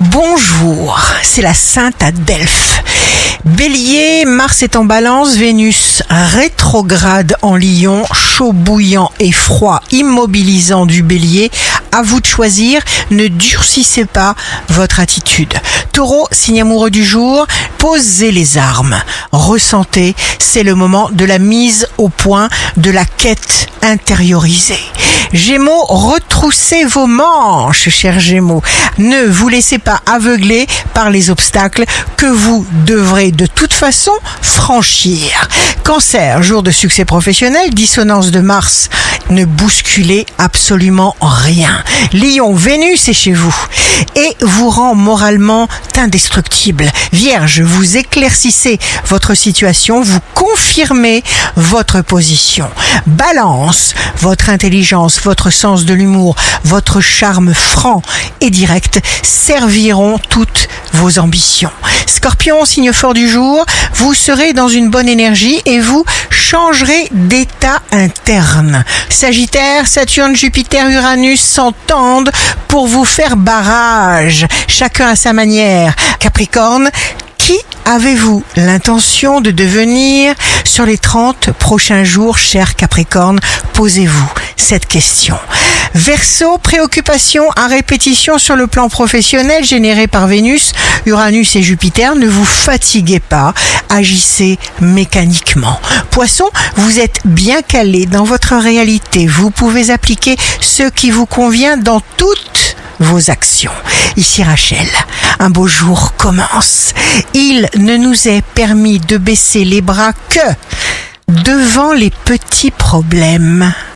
Bonjour, c'est la Sainte à. Bélier, Mars est en balance, Vénus rétrograde en Lion, chaud bouillant et froid immobilisant du bélier. À vous de choisir, ne durcissez pas votre attitude. Taureau, signe amoureux du jour, posez les armes. Ressentez, c'est le moment de la mise au point, de la quête intériorisée. Gémeaux, retroussez vos manches, chers Gémeaux. Ne vous laissez pas aveugler par les obstacles que vous devrez de toute façon franchir. Cancer, jour de succès professionnel, dissonance de Mars. Ne bousculez absolument rien. Lion, Vénus est chez vous et vous rend moralement indestructible. Vierge, vous éclaircissez votre situation, vous confirmez votre position. Balance, votre intelligence, votre sens de l'humour, votre charme franc et direct serviront toutes vos ambitions. Scorpion, signe fort du jour, vous serez dans une bonne énergie et vous changerez d'état interne. Sagittaire, Saturne, Jupiter, Uranus s'entendent pour vous faire barrage, chacun à sa manière. Capricorne, qui avez-vous l'intention de devenir sur les 30 prochains jours, cher Capricorne? Posez-vous cette question. Verseau, préoccupation à répétition sur le plan professionnel générée par Vénus, Uranus et Jupiter. Ne vous fatiguez pas, agissez mécaniquement. Poisson, vous êtes bien calé dans votre réalité. Vous pouvez appliquer ce qui vous convient dans toutes vos actions. Ici Rachel, un beau jour commence. Il ne nous est permis de baisser les bras que devant les petits problèmes.